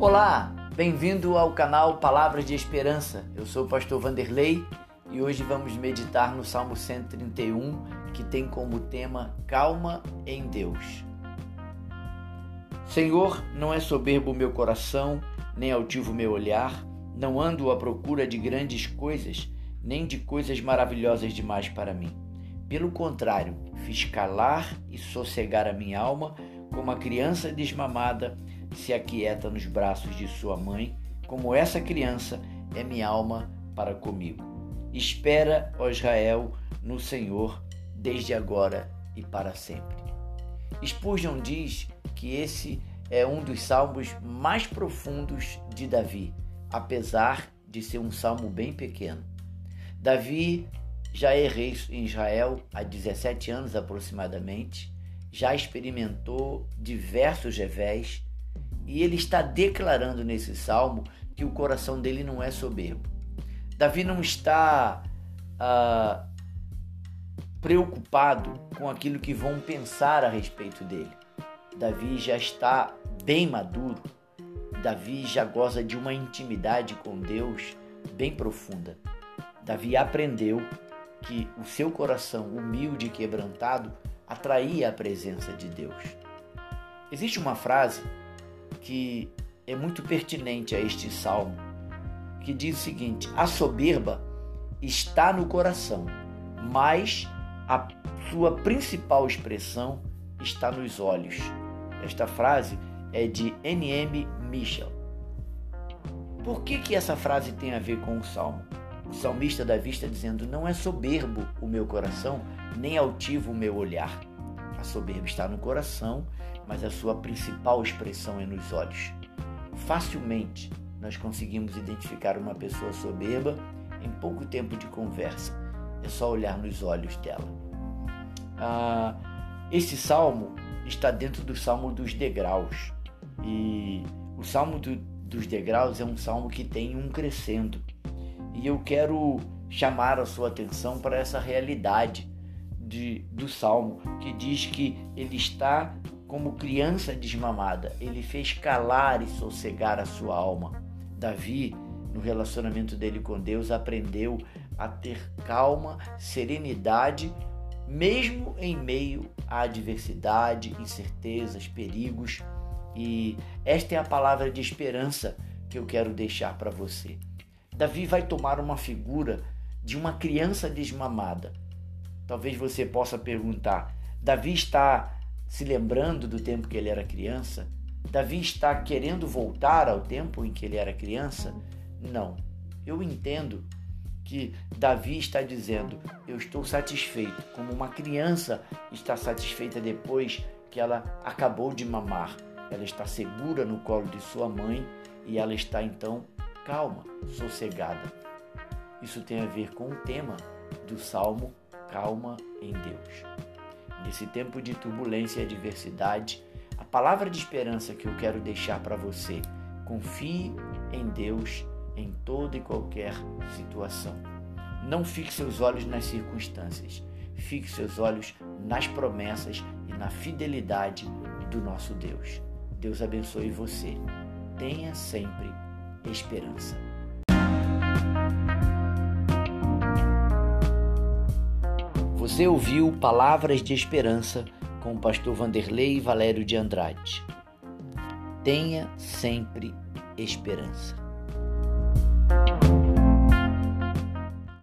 Olá, bem-vindo ao canal Palavras de Esperança. Eu sou o pastor Vanderlei e hoje vamos meditar no Salmo 131, que tem como tema Calma em Deus. Senhor, não é soberbo o meu coração, nem altivo o meu olhar, não ando à procura de grandes coisas, nem de coisas maravilhosas demais para mim. Pelo contrário, fiz calar e sossegar a minha alma como a criança desmamada se aquieta nos braços de sua mãe, como essa criança é minha alma para comigo. Espera, ó Israel, no Senhor, desde agora e para sempre. Spurgeon diz que esse é um dos salmos mais profundos de Davi, apesar de ser um salmo bem pequeno. Davi já é rei em Israel há 17 anos aproximadamente, já experimentou diversos revés e ele está declarando nesse salmo que o coração dele não é soberbo. Davi não está ah, preocupado com aquilo que vão pensar a respeito dele. Davi já está bem maduro. Davi já goza de uma intimidade com Deus bem profunda. Davi aprendeu que o seu coração humilde e quebrantado atraía a presença de Deus. Existe uma frase que é muito pertinente a este salmo, que diz o seguinte: a soberba está no coração, mas a sua principal expressão está nos olhos. Esta frase é de N.M. Michel. Por que, que essa frase tem a ver com o salmo? O salmista Davi está dizendo: Não é soberbo o meu coração, nem altivo o meu olhar. A soberba está no coração, mas a sua principal expressão é nos olhos. Facilmente nós conseguimos identificar uma pessoa soberba em pouco tempo de conversa. É só olhar nos olhos dela. Ah, esse salmo está dentro do salmo dos degraus. E o salmo do, dos degraus é um salmo que tem um crescendo. E eu quero chamar a sua atenção para essa realidade de, do Salmo, que diz que ele está como criança desmamada, ele fez calar e sossegar a sua alma. Davi, no relacionamento dele com Deus, aprendeu a ter calma, serenidade, mesmo em meio à adversidade, incertezas, perigos. E esta é a palavra de esperança que eu quero deixar para você. Davi vai tomar uma figura de uma criança desmamada Talvez você possa perguntar: Davi está se lembrando do tempo que ele era criança? Davi está querendo voltar ao tempo em que ele era criança? Não. Eu entendo que Davi está dizendo: Eu estou satisfeito, como uma criança está satisfeita depois que ela acabou de mamar. Ela está segura no colo de sua mãe e ela está então calma, sossegada. Isso tem a ver com o tema do Salmo calma em Deus. Nesse tempo de turbulência e adversidade, a palavra de esperança que eu quero deixar para você: confie em Deus em toda e qualquer situação. Não fixe seus olhos nas circunstâncias, fixe seus olhos nas promessas e na fidelidade do nosso Deus. Deus abençoe você. Tenha sempre esperança. Você ouviu Palavras de Esperança com o pastor Vanderlei Valério de Andrade. Tenha sempre esperança.